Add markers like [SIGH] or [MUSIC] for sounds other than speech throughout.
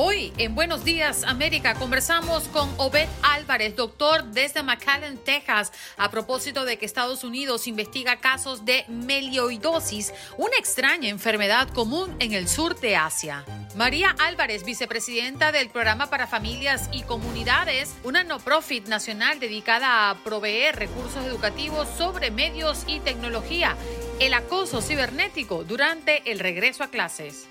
Hoy en Buenos Días América conversamos con Obed Álvarez, doctor desde McAllen, Texas, a propósito de que Estados Unidos investiga casos de melioidosis, una extraña enfermedad común en el sur de Asia. María Álvarez, vicepresidenta del Programa para Familias y Comunidades, una no profit nacional dedicada a proveer recursos educativos sobre medios y tecnología, el acoso cibernético durante el regreso a clases.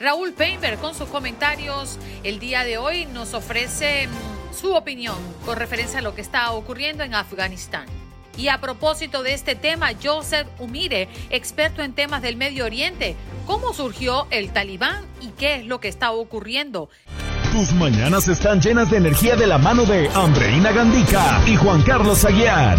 Raúl Painter con sus comentarios el día de hoy nos ofrece mm, su opinión con referencia a lo que está ocurriendo en Afganistán. Y a propósito de este tema, Joseph Umire, experto en temas del Medio Oriente, ¿cómo surgió el talibán y qué es lo que está ocurriendo? Tus mañanas están llenas de energía de la mano de Andreina Gandica y Juan Carlos Aguiar.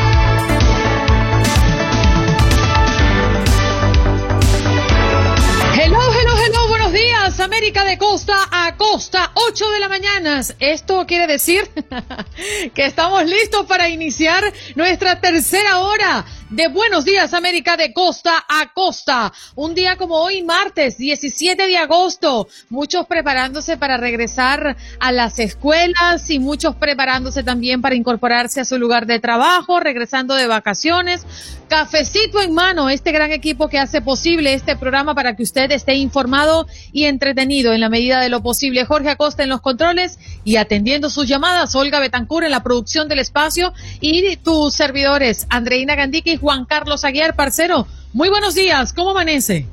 América de costa a costa, 8 de la mañana. Esto quiere decir [LAUGHS] que estamos listos para iniciar nuestra tercera hora de Buenos Días América de costa a costa. Un día como hoy, martes 17 de agosto, muchos preparándose para regresar a las escuelas y muchos preparándose también para incorporarse a su lugar de trabajo, regresando de vacaciones. Cafecito en mano, este gran equipo que hace posible este programa para que usted esté informado y entretenido en la medida de lo posible. Jorge Acosta en los controles y atendiendo sus llamadas, Olga Betancur en la producción del espacio y tus servidores, Andreina Gandique y Juan Carlos Aguiar, parcero. Muy buenos días, ¿cómo amanece?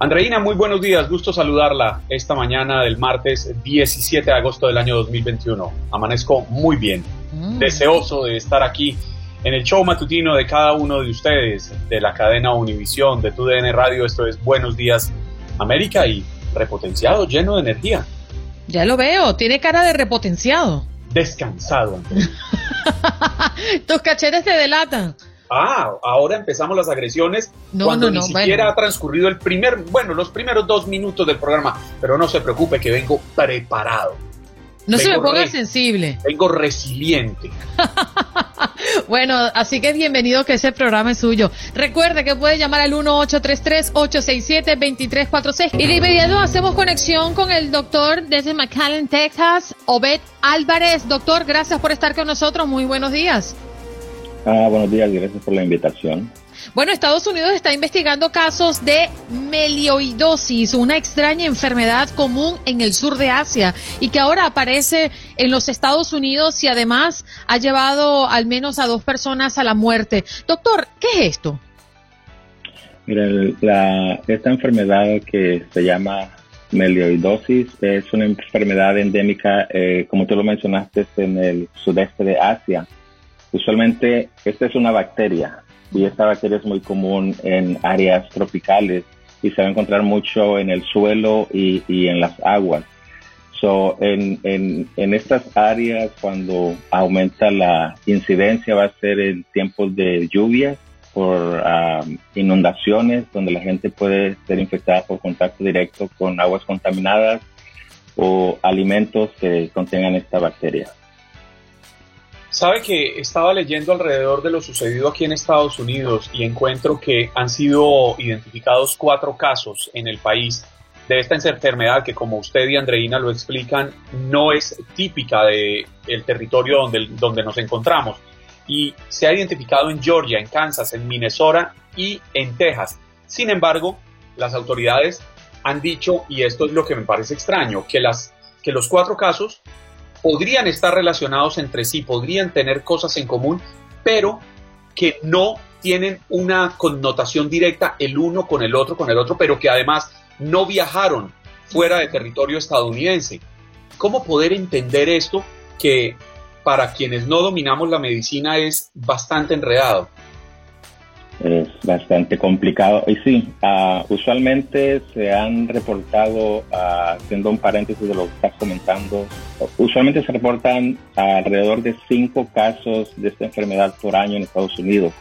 Andreina, muy buenos días, gusto saludarla esta mañana del martes 17 de agosto del año 2021. Amanezco muy bien, mm. deseoso de estar aquí en el show matutino de cada uno de ustedes, de la cadena Univisión, de TUDN Radio. Esto es Buenos Días América y repotenciado, lleno de energía. Ya lo veo, tiene cara de repotenciado. Descansado, [LAUGHS] Tus cachetes te delatan. Ah, ahora empezamos las agresiones cuando ni siquiera ha transcurrido el primer, bueno, los primeros dos minutos del programa, pero no se preocupe que vengo preparado. No se me ponga sensible. Vengo resiliente. [LAUGHS] bueno, así que bienvenido que ese programa es suyo. Recuerde que puede llamar al 1-833-867-2346 y de inmediato hacemos conexión con el doctor desde McAllen, Texas, Obed Álvarez. Doctor, gracias por estar con nosotros. Muy buenos días. Ah, buenos días, gracias por la invitación. Bueno, Estados Unidos está investigando casos de melioidosis, una extraña enfermedad común en el sur de Asia y que ahora aparece en los Estados Unidos y además ha llevado al menos a dos personas a la muerte. Doctor, ¿qué es esto? Mira, esta enfermedad que se llama melioidosis es una enfermedad endémica, eh, como tú lo mencionaste, en el sudeste de Asia. Usualmente esta es una bacteria y esta bacteria es muy común en áreas tropicales y se va a encontrar mucho en el suelo y, en las aguas. So, en, en, estas áreas, cuando aumenta la incidencia, va a ser en tiempos de lluvia, por um, inundaciones, donde la gente puede ser infectada por contacto directo con aguas contaminadas o alimentos que contengan esta bacteria. Sabe que estaba leyendo alrededor de lo sucedido aquí en Estados Unidos y encuentro que han sido identificados cuatro casos en el país de esta enfermedad que como usted y Andreina lo explican no es típica del el territorio donde, donde nos encontramos. y se ha identificado en Georgia, en Kansas, en Minnesota y en Texas. Sin embargo, las autoridades han dicho, y esto es lo que me parece extraño, que, las, que los cuatro casos podrían estar relacionados entre sí, podrían tener cosas en común, pero que no tienen una connotación directa el uno con el otro, con el otro, pero que además no viajaron fuera de territorio estadounidense. ¿Cómo poder entender esto que para quienes no dominamos la medicina es bastante enredado? Bastante complicado. Y sí, uh, usualmente se han reportado, uh, haciendo un paréntesis de lo que estás comentando, usualmente se reportan alrededor de cinco casos de esta enfermedad por año en Estados Unidos.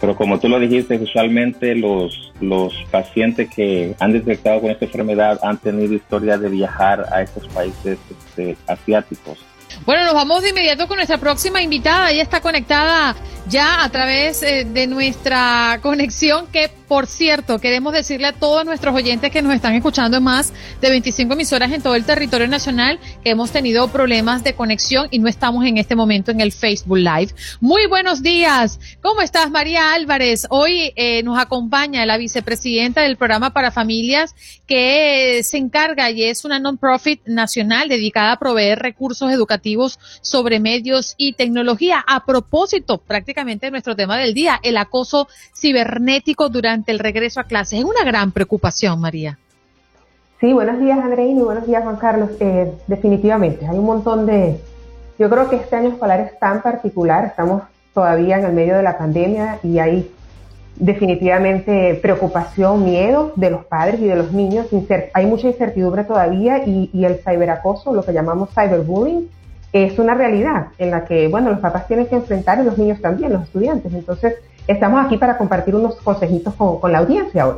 Pero como tú lo dijiste, usualmente los, los pacientes que han detectado con esta enfermedad han tenido historia de viajar a estos países este, asiáticos. Bueno, nos vamos de inmediato con nuestra próxima invitada. Ella está conectada ya a través eh, de nuestra [LAUGHS] conexión que por cierto, queremos decirle a todos nuestros oyentes que nos están escuchando en más de 25 emisoras en todo el territorio nacional que hemos tenido problemas de conexión y no estamos en este momento en el Facebook Live. Muy buenos días. ¿Cómo estás, María Álvarez? Hoy eh, nos acompaña la vicepresidenta del programa para familias que se encarga y es una non-profit nacional dedicada a proveer recursos educativos sobre medios y tecnología. A propósito, prácticamente nuestro tema del día, el acoso cibernético durante el regreso a clases. Es una gran preocupación, María. Sí, buenos días, Andreina, y buenos días, Juan Carlos. Eh, definitivamente, hay un montón de... Yo creo que este año escolar es tan particular, estamos todavía en el medio de la pandemia y hay definitivamente preocupación, miedo de los padres y de los niños. Hay mucha incertidumbre todavía y, y, el ciberacoso, lo que llamamos cyberbullying, es una realidad en la que, bueno, los papás tienen que enfrentar y los niños también, los estudiantes. Entonces, estamos aquí para compartir unos consejitos con, la audiencia hoy.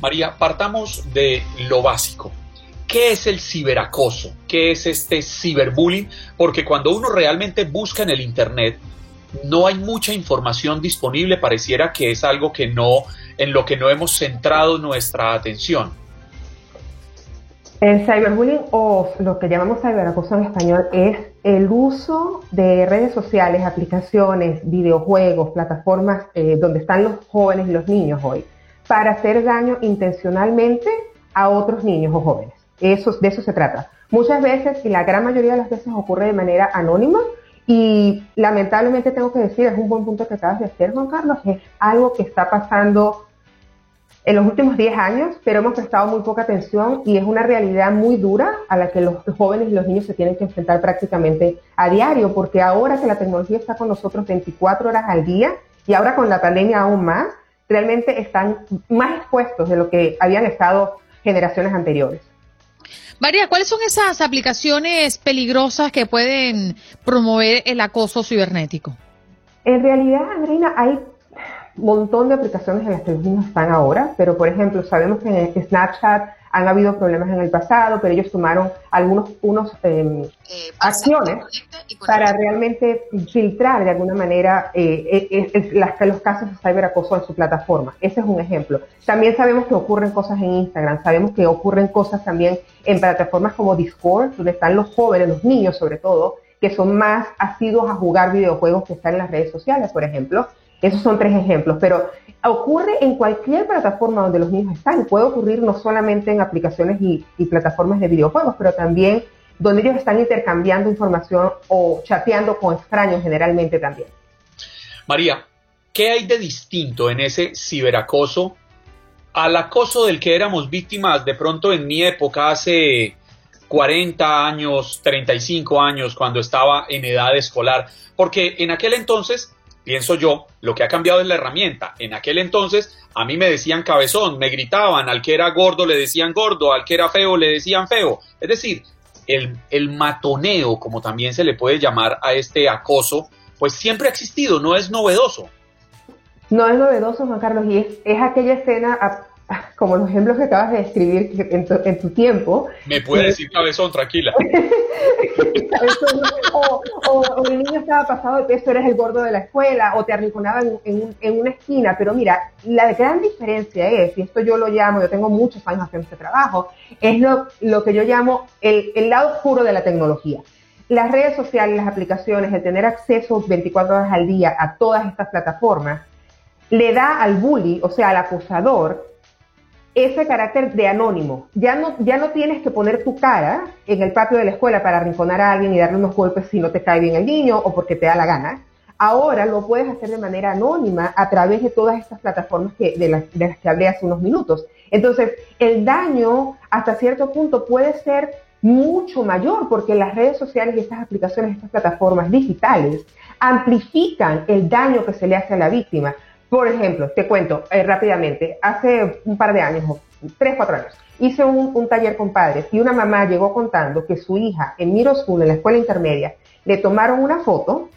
María, partamos de lo básico. ¿Qué es el ciberacoso? ¿Qué es este ciberbullying? Porque cuando uno realmente busca en el Internet, no hay mucha información disponible, pareciera que es algo que no, en lo que no hemos centrado nuestra atención. El cyberbullying o lo que llamamos ciberacoso en español es el uso de redes sociales, aplicaciones, videojuegos, plataformas eh, donde están los jóvenes y los niños hoy para hacer daño intencionalmente a otros niños o jóvenes. Eso, de eso se trata. Muchas veces y la gran mayoría de las veces ocurre de manera anónima y lamentablemente tengo que decir, es un buen punto que acabas de hacer, Juan Carlos, es algo que está pasando en los últimos 10 años, pero hemos prestado muy poca atención y es una realidad muy dura a la que los jóvenes y los niños se tienen que enfrentar prácticamente a diario, porque ahora que la tecnología está con nosotros 24 horas al día y ahora con la pandemia aún más, realmente están más expuestos de lo que habían estado generaciones anteriores. María, ¿cuáles son esas aplicaciones peligrosas que pueden promover el acoso cibernético? En realidad, Andreina, hay montón de aplicaciones en las que los niños están ahora, pero por ejemplo, sabemos que en Snapchat han habido problemas en el pasado, pero ellos tomaron algunos unos em, eh, acciones para realmente filtrar de alguna manera eh, eh, los casos de ciberacoso en su plataforma. Ese es un ejemplo. También sabemos que ocurren cosas en Instagram, sabemos que ocurren cosas también en plataformas como Discord, donde están los jóvenes, los niños sobre todo, que son más asiduos a jugar videojuegos que están en las redes sociales, por ejemplo. Esos son tres ejemplos, pero ocurre en cualquier plataforma donde los niños están. Puede ocurrir no solamente en aplicaciones y, plataformas de videojuegos, pero también donde ellos están intercambiando información o chateando con extraños generalmente también. María, ¿qué hay de distinto en ese ciberacoso al acoso del que éramos víctimas de pronto en mi época hace 40 años, 35 años, cuando estaba en edad escolar? Porque en aquel entonces pienso yo, lo que ha cambiado es la herramienta. En aquel entonces a mí me decían cabezón, me gritaban, al que era gordo le decían gordo, al que era feo le decían feo. Es decir, el, el matoneo, como también se le puede llamar a este acoso, pues siempre ha existido, no es novedoso. No es novedoso, Juan Carlos, y es, es aquella escena [LAUGHS] como los ejemplos que acabas de describir en tu, tiempo. Me puede decir cabezón, tranquila. [LAUGHS] o, el niño estaba pasado de peso, eres el gordo de la escuela, o te arrinconaban en, en, una esquina. Pero mira, la gran diferencia es, y esto yo lo llamo, yo tengo muchos años haciendo este trabajo, es lo, lo que yo llamo el, el lado oscuro de la tecnología. las redes sociales, las aplicaciones, el tener acceso 24 horas al día a todas estas plataformas, le da al bully, o sea, al acosador, ese carácter de anónimo. Ya no, ya no tienes que poner tu cara en el patio de la escuela para arrinconar a alguien y darle unos golpes si no te cae bien el niño o porque te da la gana. Ahora lo puedes hacer de manera anónima a través de todas estas plataformas que, de, las, de las que hablé hace unos minutos. Entonces, el daño hasta cierto punto puede ser mucho mayor porque las redes sociales y estas aplicaciones, estas plataformas digitales amplifican el daño que se le hace a la víctima. Por ejemplo, te cuento eh, rápidamente, hace un par de años, tres, cuatro años, hice un, taller con padres y una mamá llegó contando que su hija en Miro School, en la escuela intermedia, le tomaron una foto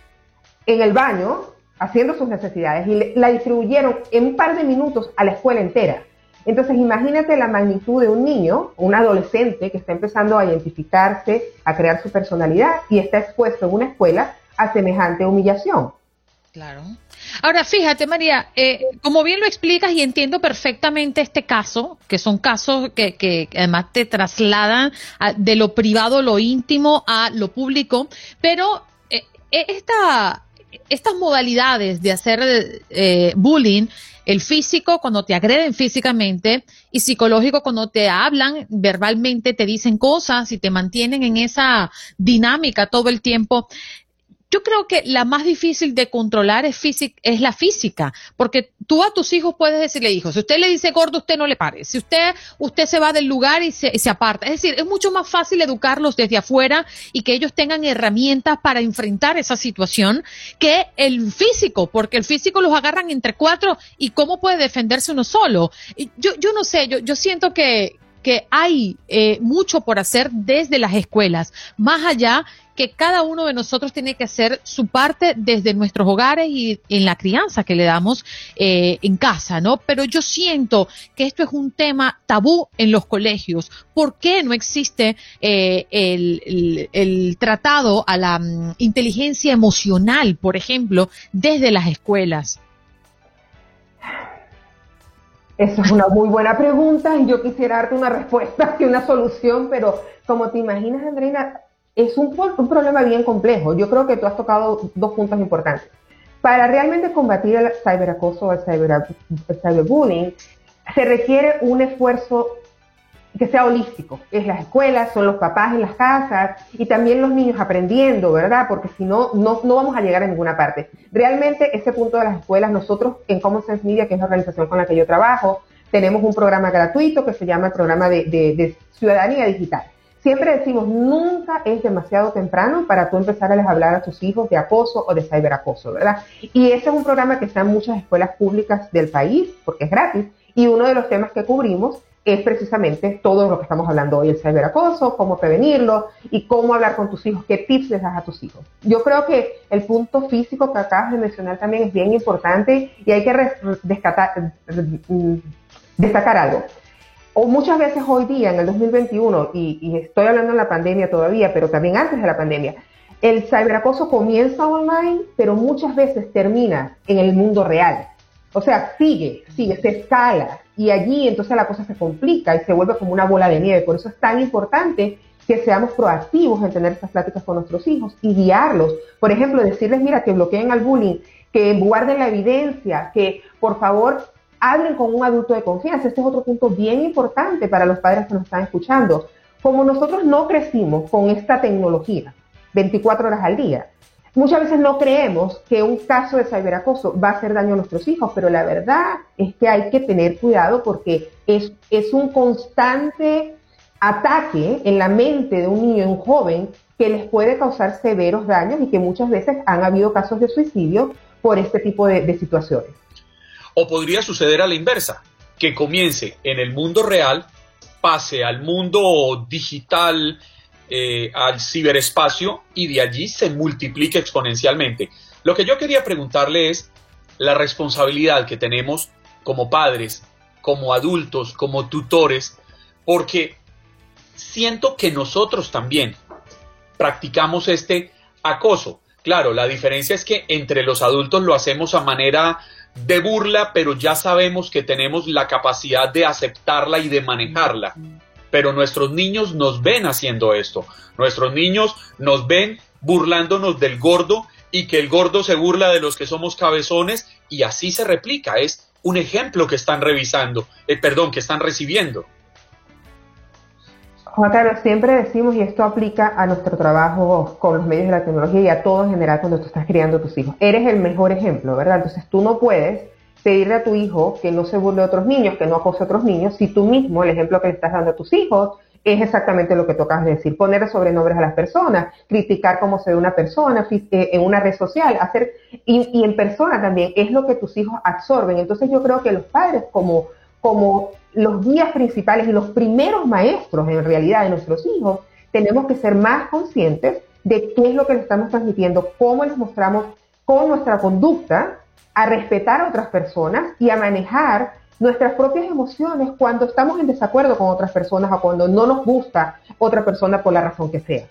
en el baño haciendo sus necesidades y la distribuyeron en un par de minutos a la escuela entera. Entonces, imagínate la magnitud de un niño, un adolescente que está empezando a identificarse, a crear su personalidad y está expuesto en una escuela a semejante humillación. Claro. Ahora, fíjate, María, eh, como bien lo explicas y entiendo perfectamente este caso, que son casos que, que además te trasladan de lo privado, lo íntimo a lo público, pero eh, esta, estas modalidades de hacer eh, bullying, el físico cuando te agreden físicamente y psicológico cuando te hablan verbalmente, te dicen cosas y te mantienen en esa dinámica todo el tiempo yo creo que la más difícil de controlar es, es la física, porque tú a tus hijos puedes decirle, hijo, si usted le dice gordo, usted no le pare. Si usted, usted se va del lugar y se, se aparta. Es decir, es mucho más fácil educarlos desde afuera y que ellos tengan herramientas para enfrentar esa situación que el físico, porque el físico los agarran entre cuatro y cómo puede defenderse uno solo. Yo, yo no sé, yo, yo siento que, que hay eh, mucho por hacer desde las escuelas, más allá que cada uno de nosotros tiene que hacer su parte desde nuestros hogares y en la crianza que le damos eh, en casa, ¿no? Pero yo siento que esto es un tema tabú en los colegios. ¿Por qué no existe eh, el, tratado a la mm, inteligencia emocional, por ejemplo, desde las escuelas? Esa es una muy buena pregunta y yo quisiera darte una respuesta y una solución, pero como te imaginas, Andreina, es un, problema bien complejo. Yo creo que tú has tocado dos puntos importantes. Para realmente combatir el ciberacoso o el, cyberbullying, se requiere un esfuerzo que sea holístico. Es las escuelas, son los papás en las casas y también los niños aprendiendo, ¿verdad? Porque si no, no, vamos a llegar a ninguna parte. Realmente ese punto de las escuelas, nosotros en Common Sense Media, que es la organización con la que yo trabajo, tenemos un programa gratuito que se llama el programa de ciudadanía digital. Siempre decimos, nunca es demasiado temprano para tú empezar a hablar a tus hijos de acoso o de ciberacoso, ¿verdad? Y ese es un programa que está en muchas escuelas públicas del país, porque es gratis, y uno de los temas que cubrimos es precisamente todo lo que estamos hablando hoy, el ciberacoso, cómo prevenirlo y cómo hablar con tus hijos, qué tips les das a tus hijos. Yo creo que el punto físico que acabas de mencionar también es bien importante y hay que destacar algo o muchas veces hoy día, en el 2021, y, estoy hablando de la pandemia todavía, pero también antes de la pandemia, el ciberacoso comienza online, pero muchas veces termina en el mundo real. O sea, sigue, sigue, se escala y allí entonces la cosa se complica y se vuelve como una bola de nieve. Por eso es tan importante que seamos proactivos en tener estas pláticas con nuestros hijos y guiarlos. Por ejemplo, decirles, mira, que bloqueen al bullying, que guarden la evidencia, que por favor hablen con un adulto de confianza. Este es otro punto bien importante para los padres que nos están escuchando. Como nosotros no crecimos con esta tecnología 24 horas al día, muchas veces no creemos que un caso de ciberacoso va a hacer daño a nuestros hijos, pero la verdad es que hay que tener cuidado porque es, es un constante ataque en la mente de un niño, un joven, que les puede causar severos daños y que muchas veces han habido casos de suicidio por este tipo de situaciones. O podría suceder a la inversa, que comience en el mundo real, pase al mundo digital, eh, al ciberespacio y de allí se multiplique exponencialmente. Lo que yo quería preguntarle es la responsabilidad que tenemos como padres, como adultos, como tutores, porque siento que nosotros también practicamos este acoso. Claro, la diferencia es que entre los adultos lo hacemos a manera de burla, pero ya sabemos que tenemos la capacidad de aceptarla y de manejarla. pero nuestros niños nos ven haciendo esto. Nuestros niños nos ven burlándonos del gordo y que el gordo se burla de los que somos cabezones y así se replica. Es un ejemplo que están revisando, eh, perdón, que están recibiendo. Juan Carlos, siempre decimos, y esto aplica a nuestro trabajo con los medios de la tecnología y a todo en general cuando tú estás criando a tus hijos. Eres el mejor ejemplo, ¿verdad? Entonces tú no puedes pedirle a tu hijo que no se burle de otros niños, que no acose a otros niños, si tú mismo, el ejemplo que le estás dando a tus hijos, es exactamente lo que tocas decir, poner sobrenombres a las personas, criticar cómo se ve una persona eh, en una red social, hacer, y, y en persona también, es lo que tus hijos absorben. Entonces yo creo que los padres como como los guías principales y los primeros maestros en realidad de nuestros hijos, tenemos que ser más conscientes de qué es lo que le estamos transmitiendo, cómo les mostramos con nuestra conducta a respetar a otras personas y a manejar nuestras propias emociones cuando estamos en desacuerdo con otras personas o cuando no nos gusta otra persona por la razón que sea.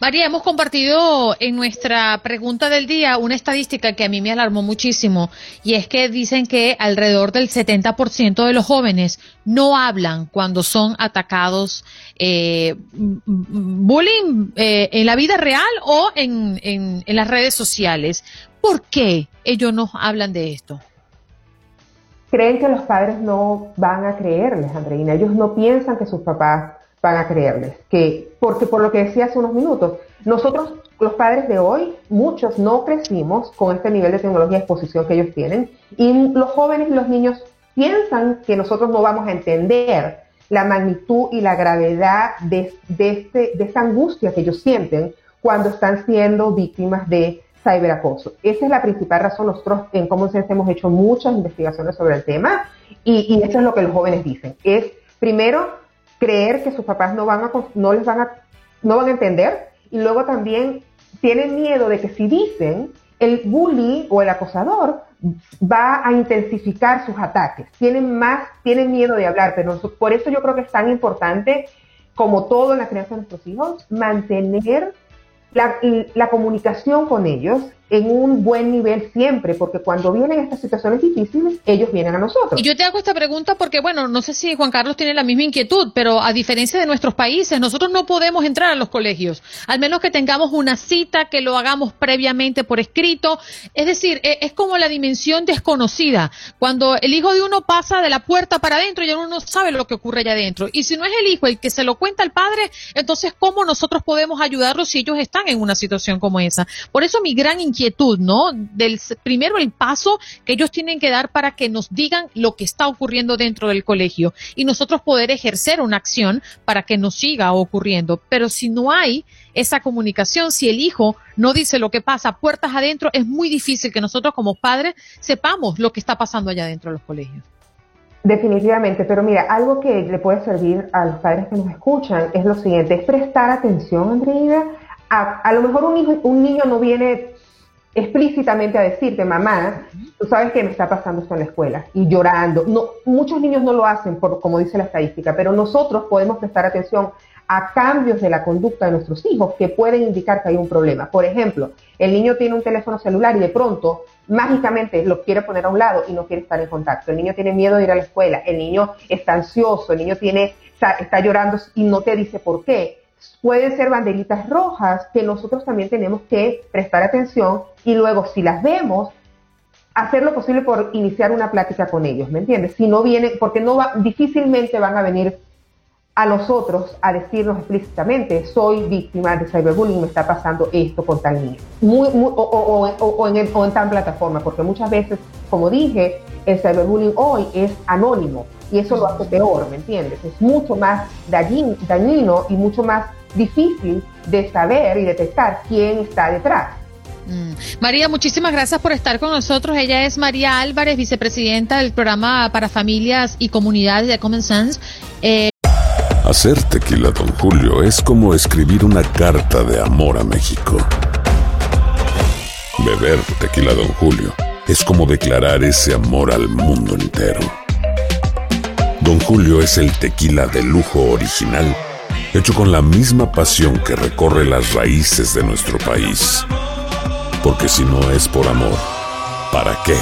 María, hemos compartido en nuestra pregunta del día una estadística que a mí me alarmó muchísimo y es que dicen que alrededor del 70% de los jóvenes no hablan cuando son atacados eh, bullying eh, en la vida real o en, en, en las redes sociales. ¿Por qué ellos no hablan de esto? Creen que los padres no van a creerles, Andreina. Ellos no piensan que sus papás van a creerles. Que, porque por lo que decía hace unos minutos, nosotros, los padres de hoy, muchos no crecimos con este nivel de tecnología de exposición que ellos tienen, y los jóvenes y los niños piensan que nosotros no vamos a entender la magnitud y la gravedad de, de, este, de esta angustia que ellos sienten cuando están siendo víctimas de ciberacoso. Esa es la principal razón. Nosotros en Common Sense hemos hecho muchas investigaciones sobre el tema y, y eso es lo que los jóvenes dicen. Es, primero, creer que sus papás no van a no les van a no van a entender y luego también tienen miedo de que si dicen el bully o el acosador va a intensificar sus ataques. Tienen más, tienen miedo de hablar, pero por eso yo creo que es tan importante, como todo en la crianza de nuestros hijos, mantener la, la comunicación con ellos en un buen nivel siempre, porque cuando vienen estas situaciones difíciles, ellos vienen a nosotros. Y yo te hago esta pregunta porque, bueno, no sé si Juan Carlos tiene la misma inquietud, pero a diferencia de nuestros países, nosotros no podemos entrar a los colegios, al menos que tengamos una cita, que lo hagamos previamente por escrito. Es decir, e, es como la dimensión desconocida. Cuando el hijo de uno pasa de la puerta para adentro, ya uno no sabe lo que ocurre allá adentro. Y si no es el hijo el que se lo cuenta al padre, entonces, ¿cómo nosotros podemos ayudarlos si ellos están en una situación como esa? Por eso mi gran inquietud inquietud, ¿no? Del primero el paso que ellos tienen que dar para que nos digan lo que está ocurriendo dentro del colegio y nosotros poder ejercer una acción para que nos siga ocurriendo. Pero si no hay esa comunicación, si el hijo no dice lo que pasa puertas adentro, es muy difícil que nosotros como padres sepamos lo que está pasando allá dentro de los colegios. Definitivamente, pero mira, algo que le puede servir a los padres que nos escuchan es lo siguiente, es prestar atención, Andreina. A, a lo mejor un, hijo, un niño no viene explícitamente a decirte, mamá, tú sabes que me está pasando esto en la escuela y llorando. No, muchos niños no lo hacen, por, como dice la estadística, pero nosotros podemos prestar atención a cambios de la conducta de nuestros hijos que pueden indicar que hay un problema. Por ejemplo, el niño tiene un teléfono celular y de pronto mágicamente lo quiere poner a un lado y no quiere estar en contacto. El niño tiene miedo de ir a la escuela, el niño está ansioso, el niño tiene, está, está llorando y no te dice por qué pueden ser banderitas rojas que nosotros también tenemos que prestar atención y luego si las vemos, hacer lo posible por iniciar una plática con ellos, ¿me entiendes? Si no vienen, porque no va, difícilmente van a venir a nosotros a decirnos explícitamente, soy víctima de cyberbullying, me está pasando esto con tal niño. Muy, muy, o, o, o, en, o en tal plataforma, porque muchas veces, como dije, el cyberbullying hoy es anónimo y eso lo hace peor, ¿me entiendes? Es mucho más dañino y mucho más difícil de saber y detectar quién está detrás. Mm. María, muchísimas gracias por estar con nosotros. Ella es María Álvarez, vicepresidenta del programa para familias y comunidades de Common Sense. Eh... Hacer tequila, don Julio, es como escribir una carta de amor a México. Beber tequila, don Julio, es como declarar ese amor al mundo entero. Don Julio es el tequila de lujo original, hecho con la misma pasión que recorre las raíces de nuestro país. Porque si no es por amor, ¿para qué?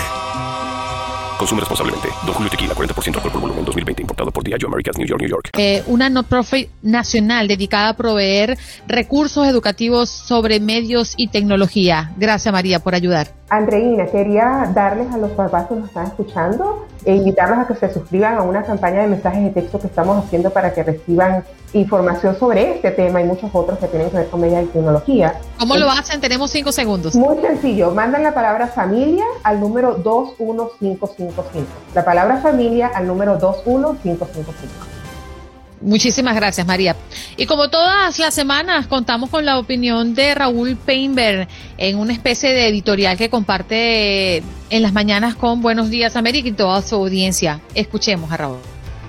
Consume responsablemente. Don Julio Tequila, 40% alcohol por volumen, 2020. Importado por Diageo Americas, New York, New York. Eh, una non-profit nacional dedicada a proveer recursos educativos sobre medios y tecnología. Gracias, María, por ayudar. Andreina, quería darles a los papás que nos están escuchando e invitarlos a que se suscriban a una campaña de mensajes de texto que estamos haciendo para que reciban información sobre este tema y muchos otros que tienen que ver con medios y tecnología. ¿Cómo lo hacen? Tenemos cinco segundos. Muy sencillo, mandan la palabra familia al número 21555. La palabra familia al número 21555. Muchísimas gracias, María. Y como todas las semanas, contamos con la opinión de Raúl Peinberg en una especie de editorial que comparte en las mañanas con Buenos Días América y toda su audiencia. Escuchemos a Raúl.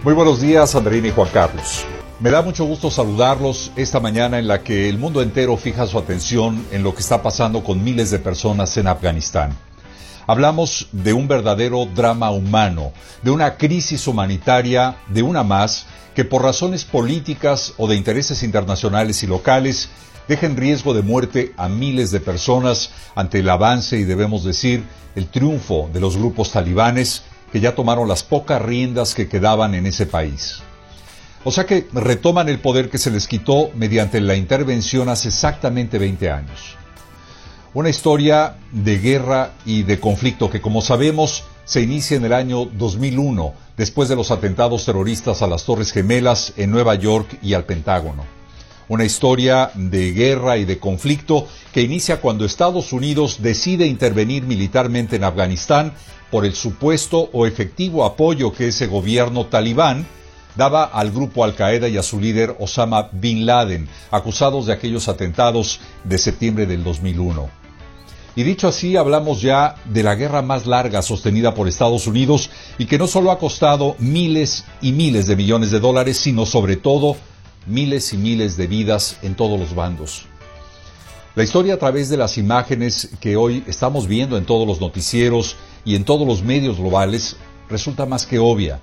Muy buenos días, Andrina y Juan Carlos. Me da mucho gusto saludarlos esta mañana en la que el mundo entero fija su atención en lo que está pasando con miles de personas en Afganistán. Hablamos de un verdadero drama humano, de una crisis humanitaria, de una más, que por razones políticas o de intereses internacionales y locales deja en riesgo de muerte a miles de personas ante el avance y debemos decir el triunfo de los grupos talibanes que ya tomaron las pocas riendas que quedaban en ese país. O sea que retoman el poder que se les quitó mediante la intervención hace exactamente 20 años. Una historia de guerra y de conflicto que, como sabemos, se inicia en el año 2001, después de los atentados terroristas a las Torres Gemelas en Nueva York y al Pentágono. Una historia de guerra y de conflicto que inicia cuando Estados Unidos decide intervenir militarmente en Afganistán por el supuesto o efectivo apoyo que ese gobierno talibán daba al grupo Al Qaeda y a su líder Osama Bin Laden, acusados de aquellos atentados de septiembre del 2001. Y dicho así, hablamos ya de la guerra más larga sostenida por Estados Unidos y que no solo ha costado miles y miles de millones de dólares, sino sobre todo miles y miles de vidas en todos los bandos. La historia a través de las imágenes que hoy estamos viendo en todos los noticieros y en todos los medios globales resulta más que obvia.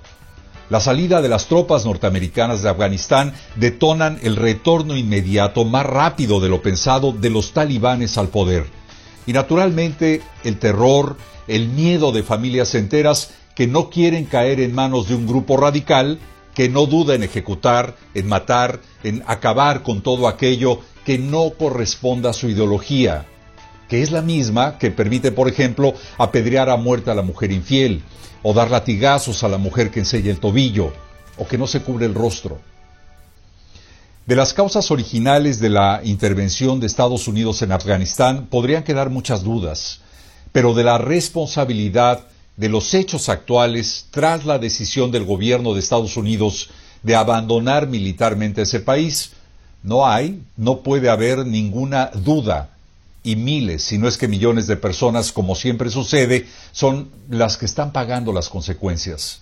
La salida de las tropas norteamericanas de Afganistán detonan el retorno inmediato más rápido de lo pensado de los talibanes al poder y naturalmente el terror, el miedo de familias enteras que no quieren caer en manos de un grupo radical que no duda en ejecutar, en matar, en acabar con todo aquello que no corresponda a su ideología, que es la misma que permite, por ejemplo, apedrear a muerte a la mujer infiel, o dar latigazos a la mujer que enseña el tobillo, o que no se cubre el rostro. De las causas originales de la intervención de Estados Unidos en Afganistán podrían quedar muchas dudas, pero de la responsabilidad de los hechos actuales tras la decisión del gobierno de Estados Unidos de abandonar militarmente ese país, no hay, no puede haber ninguna duda. Y miles, si no es que millones de personas, como siempre sucede, son las que están pagando las consecuencias.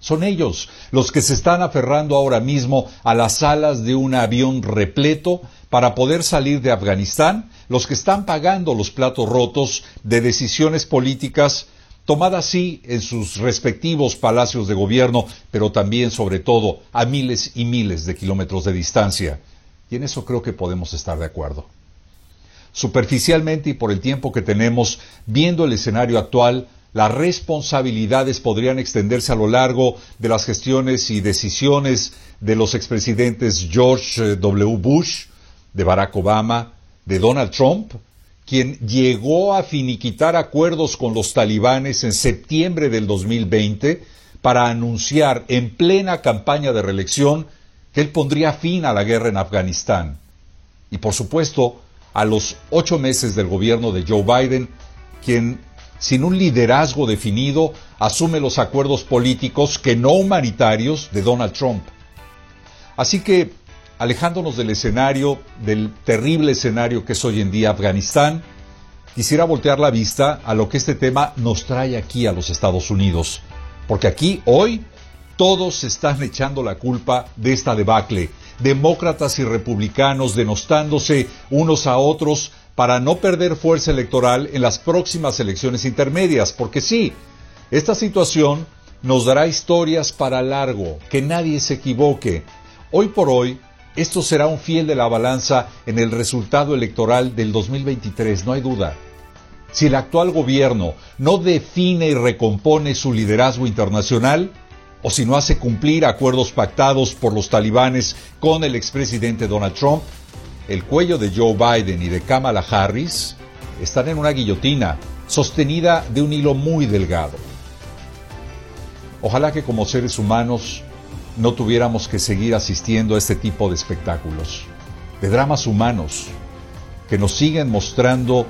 Son ellos los que se están aferrando ahora mismo a las alas de un avión repleto para poder salir de Afganistán, los que están pagando los platos rotos de decisiones políticas tomadas sí en sus respectivos palacios de gobierno, pero también sobre todo a miles y miles de kilómetros de distancia. Y en eso creo que podemos estar de acuerdo. Superficialmente y por el tiempo que tenemos, viendo el escenario actual, las responsabilidades podrían extenderse a lo largo de las gestiones y decisiones de los expresidentes George W. Bush, de Barack Obama, de Donald Trump, quien llegó a finiquitar acuerdos con los talibanes en septiembre del 2020 para anunciar en plena campaña de reelección que él pondría fin a la guerra en Afganistán. Y por supuesto, a los ocho meses del gobierno de Joe Biden, quien sin un liderazgo definido, asume los acuerdos políticos que no humanitarios de Donald Trump. Así que, alejándonos del escenario, del terrible escenario que es hoy en día Afganistán, quisiera voltear la vista a lo que este tema nos trae aquí a los Estados Unidos. Porque aquí, hoy, todos están echando la culpa de esta debacle. Demócratas y republicanos denostándose unos a otros para no perder fuerza electoral en las próximas elecciones intermedias, porque sí, esta situación nos dará historias para largo, que nadie se equivoque. Hoy por hoy, esto será un fiel de la balanza en el resultado electoral del 2023, no hay duda. Si el actual gobierno no define y recompone su liderazgo internacional, o si no hace cumplir acuerdos pactados por los talibanes con el expresidente Donald Trump, el cuello de Joe Biden y de Kamala Harris están en una guillotina sostenida de un hilo muy delgado. Ojalá que como seres humanos no tuviéramos que seguir asistiendo a este tipo de espectáculos, de dramas humanos, que nos siguen mostrando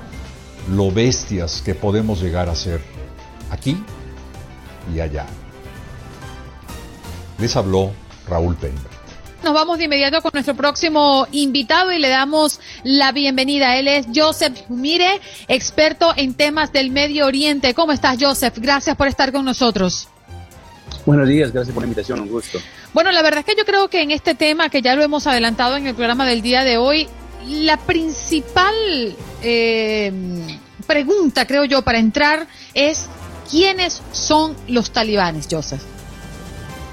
lo bestias que podemos llegar a ser, aquí y allá. Les habló Raúl Penber. Nos vamos de inmediato con nuestro próximo invitado y le damos la bienvenida. Él es Joseph Mire, experto en temas del Medio Oriente. ¿Cómo estás, Joseph? Gracias por estar con nosotros. Buenos días, gracias por la invitación, un gusto. Bueno, la verdad es que yo creo que en este tema, que ya lo hemos adelantado en el programa del día de hoy, la principal eh, pregunta, creo yo, para entrar es, ¿quiénes son los talibanes, Joseph?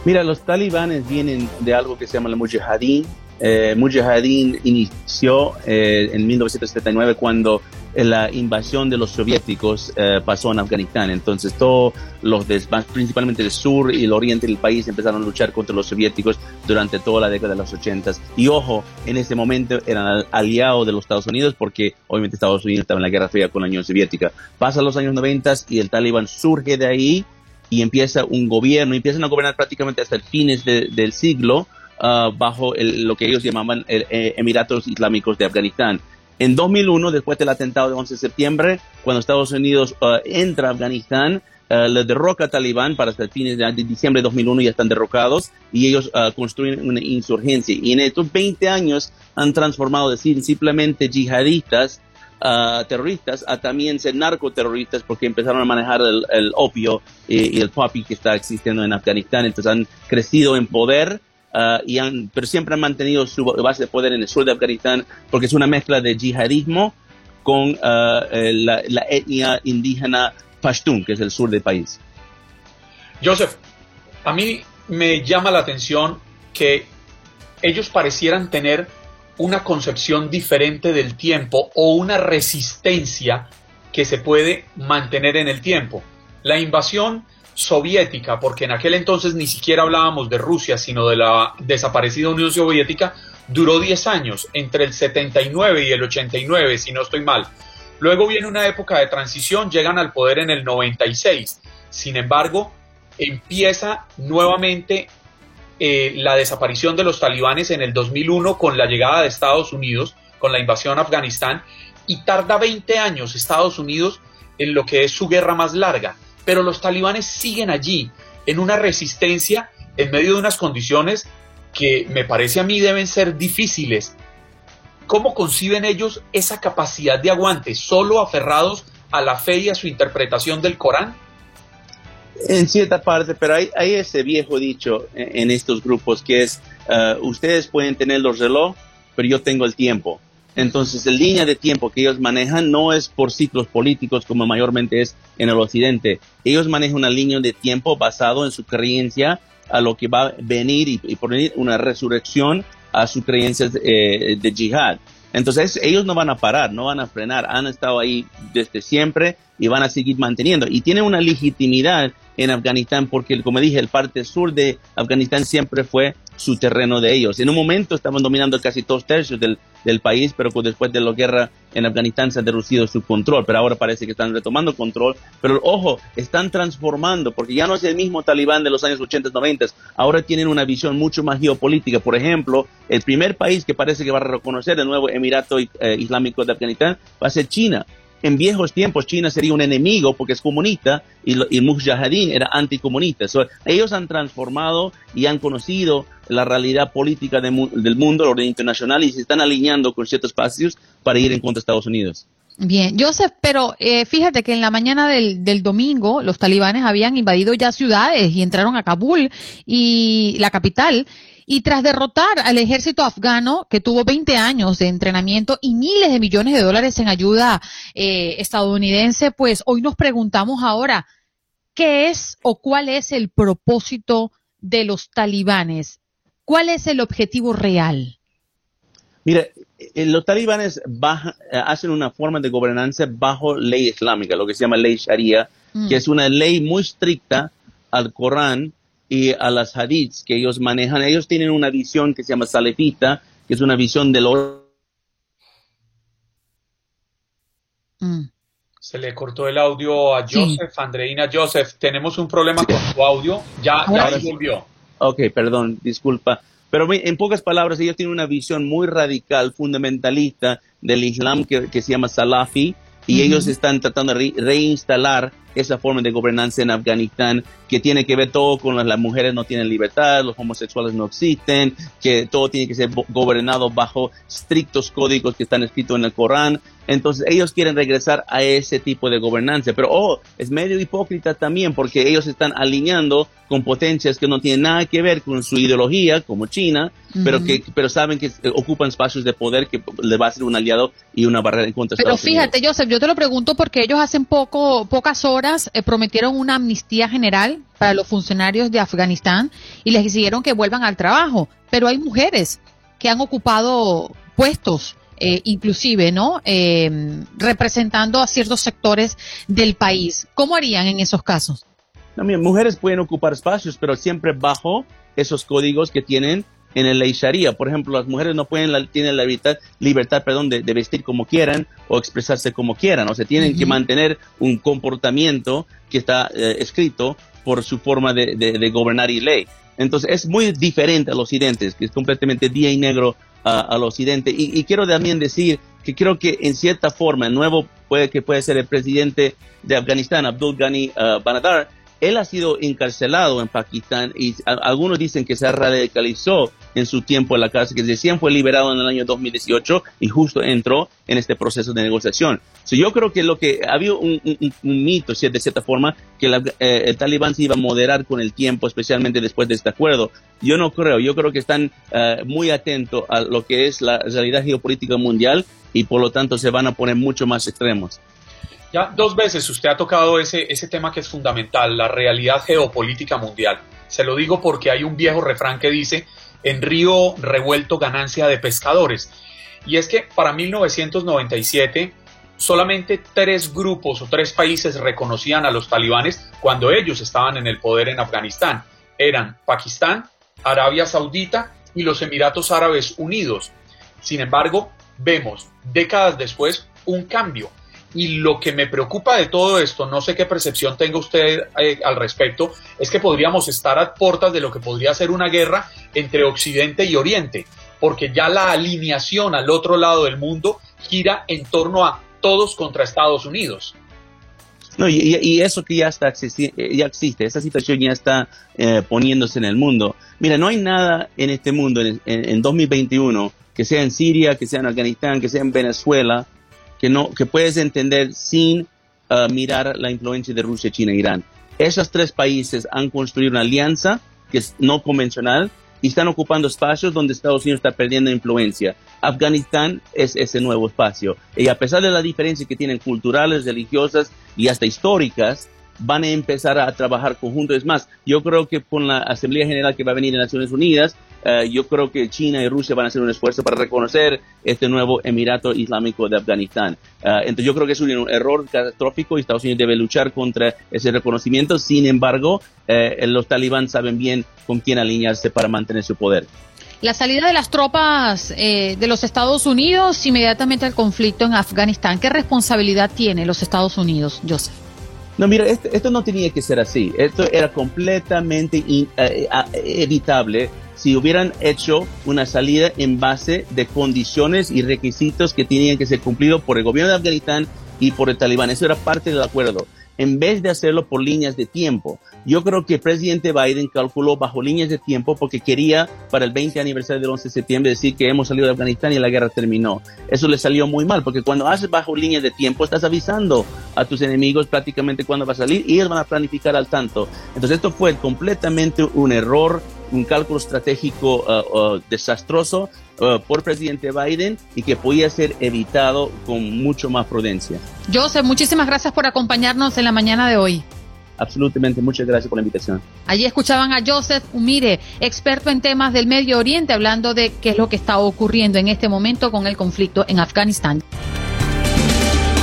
Mira, los talibanes vienen de algo que se llama la Mujahideen. Eh, Mujahideen inició eh, en 1979 cuando la invasión de los soviéticos eh, pasó en Afganistán. Entonces, todos los, principalmente del sur y el oriente del país, empezaron a luchar contra los soviéticos durante toda la década de los 80. Y ojo, en ese momento eran aliados de los Estados Unidos porque obviamente Estados Unidos estaba en la Guerra Fría con la Unión Soviética. Pasan los años 90 y el talibán surge de ahí y empieza un gobierno, empiezan a gobernar prácticamente hasta el fines del siglo uh, bajo lo que ellos llamaban el, eh, Emiratos Islámicos de Afganistán. En 2001, después del atentado de 11 de septiembre, cuando Estados Unidos uh, entra a Afganistán, uh, le derroca a Talibán para hasta el fin de, diciembre de 2001 ya están derrocados y ellos construyen una insurgencia. Y en estos 20 años han transformado de simplemente yihadistas terroristas a también ser narcoterroristas porque empezaron a manejar el, opio y, el poppy que está existiendo en Afganistán. Entonces han crecido en poder, ah, y han, pero siempre han mantenido su base de poder en el sur de Afganistán porque es una mezcla de yihadismo con ah, la, la, etnia indígena Pashtun, que es el sur del país. Joseph, a mí me llama la atención que ellos parecieran tener una concepción diferente del tiempo o una resistencia que se puede mantener en el tiempo. La invasión soviética, porque en aquel entonces ni siquiera hablábamos de Rusia, sino de la desaparecida Unión Soviética, duró 10 años, entre el 79 y el 89, si no estoy mal. Luego viene una época de transición, llegan al poder en el 96. Sin embargo, empieza nuevamente eh, la desaparición de los talibanes en el 2001 con la llegada de Estados Unidos, con la invasión a Afganistán, y tarda 20 años Estados Unidos en lo que es su guerra más larga. Pero los talibanes siguen allí, en una resistencia, en medio de unas condiciones que me parece a mí deben ser difíciles. ¿Cómo conciben ellos esa capacidad de aguante, solo aferrados a la fe y a su interpretación del Corán? En cierta parte, pero hay, hay ese viejo dicho en, estos grupos que es, uh, ustedes pueden tener los reloj, pero yo tengo el tiempo. Entonces, la línea de tiempo que ellos manejan no es por ciclos políticos como mayormente es en el occidente. Ellos manejan una línea de tiempo basado en su creencia a lo que va a venir y, y por venir una resurrección a sus creencias eh, de jihad. Entonces ellos no van a parar, no van a frenar, han estado ahí desde siempre y van a seguir manteniendo. Y tienen una legitimidad en Afganistán porque, como dije, el parte sur de Afganistán siempre fue su terreno de ellos. En un momento estaban dominando casi dos tercios del, del país, pero después de la guerra en Afganistán se ha reducido su control, pero ahora parece que están retomando control. Pero ojo, están transformando, porque ya no es el mismo talibán de los años 80, 90, ahora tienen una visión mucho más geopolítica. Por ejemplo, el primer país que parece que va a reconocer el nuevo Emirato eh, Islámico de Afganistán va a ser China en viejos tiempos China sería un enemigo porque es comunista y, y Mujahideen era anticomunista. ellos han transformado y han conocido la realidad política del mundo, el orden internacional y se están alineando con ciertos espacios para ir en contra de Estados Unidos. Bien, Joseph, pero eh, fíjate que en la mañana del, domingo los talibanes habían invadido ya ciudades y entraron a Kabul y la capital y tras derrotar al ejército afgano, que tuvo 20 años de entrenamiento y miles de millones de dólares en ayuda eh, estadounidense, pues hoy nos preguntamos ahora, ¿qué es o cuál es el propósito de los talibanes? ¿Cuál es el objetivo real? Mira, los talibanes hacen una forma de gobernanza bajo ley islámica, lo que se llama ley sharia, que mm. es una ley muy estricta al Corán y a las hadiths que ellos manejan. Ellos tienen una visión que se llama salafita, que es una visión del orden. Mm. Se le cortó el audio a Joseph, Andreina Joseph. Tenemos un problema con su audio. Ya, ya volvió. Ok, perdón, disculpa. Pero en pocas palabras, ellos tienen una visión muy radical, fundamentalista del Islam que, que se llama Salafi, y ellos están tratando de reinstalar esa forma de gobernanza en Afganistán que tiene que ver todo con las, mujeres no tienen libertad, los homosexuales no existen, que todo tiene que ser gobernado bajo estrictos códigos que están escritos en el Corán. Entonces ellos quieren regresar a ese tipo de gobernanza, pero oh, es medio hipócrita también porque ellos están alineando con potencias que no tienen nada que ver con su ideología, como China, pero que pero saben que ocupan espacios de poder que le va a ser un aliado y una barrera en contra Pero fíjate, Joseph, yo te lo pregunto porque ellos hacen poco pocas horas eh, prometieron una amnistía general para los funcionarios de Afganistán y les exigieron que vuelvan al trabajo, pero hay mujeres que han ocupado puestos eh, inclusive, ¿no? Eh, representando a ciertos sectores del país. ¿Cómo harían en esos casos? No, mujeres pueden ocupar espacios, pero siempre bajo esos códigos que tienen en el ley Sharia. Por ejemplo, las mujeres no pueden, la, tienen la libertad, libertad perdón, de, vestir como quieran o expresarse como quieran. O sea, tienen que mantener un comportamiento que está eh, escrito por su forma de, gobernar y ley. Entonces, es muy diferente al occidente, que es completamente día y negro al occidente. Y, quiero también decir que creo que en cierta forma el nuevo puede que puede ser el presidente de Afganistán, Abdul Ghani uh, Banadar, él ha sido encarcelado en Pakistán y algunos dicen que se radicalizó en su tiempo en la cárcel, que recién fue liberado en el año 2018 y justo entró en este proceso de negociación. yo creo que lo que había un, un, mito, de cierta forma, que eh, el talibán se iba a moderar con el tiempo, especialmente después de este acuerdo. Yo no creo, yo creo que están eh, muy atentos a lo que es la realidad geopolítica mundial y por lo tanto se van a poner mucho más extremos. Ya dos veces usted ha tocado ese tema que es fundamental, la realidad geopolítica mundial. Se lo digo porque hay un viejo refrán que dice, en río revuelto ganancia de pescadores. Y es que para 1997 solamente tres grupos o tres países reconocían a los talibanes cuando ellos estaban en el poder en Afganistán. Eran Pakistán, Arabia Saudita y los Emiratos Árabes Unidos. Sin embargo, vemos décadas después un cambio y lo que me preocupa de todo esto, no sé qué percepción tenga usted eh, al respecto, es que podríamos estar a puertas de lo que podría ser una guerra entre Occidente y Oriente, porque ya la alineación al otro lado del mundo gira en torno a todos contra Estados Unidos. No, y, eso que ya está ya existe, esa situación ya está eh, poniéndose en el mundo. Mira, no hay nada en este mundo en, en 2021, que sea en Siria, que sea en Afganistán, que sea en Venezuela, que, no, que puedes entender sin uh, mirar la influencia de Rusia, China e Irán. Esos tres países han construido una alianza que es no convencional y están ocupando espacios donde Estados Unidos está perdiendo influencia. Afganistán es ese nuevo espacio. Y a pesar de la diferencia que tienen culturales, religiosas y hasta históricas, van a empezar a trabajar conjuntos. Es más, yo creo que con la Asamblea General que va a venir de Naciones Unidas, eh, yo creo que China y Rusia van a hacer un esfuerzo para reconocer este nuevo Emirato Islámico de Afganistán. Eh, entonces yo creo que es un error catastrófico y Estados Unidos debe luchar contra ese reconocimiento. Sin embargo, eh, los talibán saben bien con quién alinearse para mantener su poder. La salida de las tropas de los Estados Unidos inmediatamente al conflicto en Afganistán, ¿qué responsabilidad tiene los Estados Unidos, Joseph? No, mira, esto, no tenía que ser así. Esto era completamente evitable si hubieran hecho una salida en base de condiciones y requisitos que tenían que ser cumplidos por el gobierno de Afganistán y por el talibán. Eso era parte del acuerdo. En vez de hacerlo por líneas de tiempo, yo creo que el presidente Biden calculó bajo líneas de tiempo porque quería para el 20 aniversario del 11 de septiembre decir que hemos salido de Afganistán y la guerra terminó. Eso le salió muy mal porque cuando haces bajo líneas de tiempo estás avisando a tus enemigos prácticamente cuándo va a salir y ellos van a planificar al tanto. Entonces esto fue completamente un error un cálculo estratégico uh, uh, desastroso uh, por presidente Biden y que podía ser evitado con mucho más prudencia. Joseph, muchísimas gracias por acompañarnos en la mañana de hoy. absolutamente. Muchas gracias por la invitación. Allí escuchaban a Joseph Umire, experto en temas del Medio Oriente, hablando de qué es lo que está ocurriendo en este momento con el conflicto en Afganistán.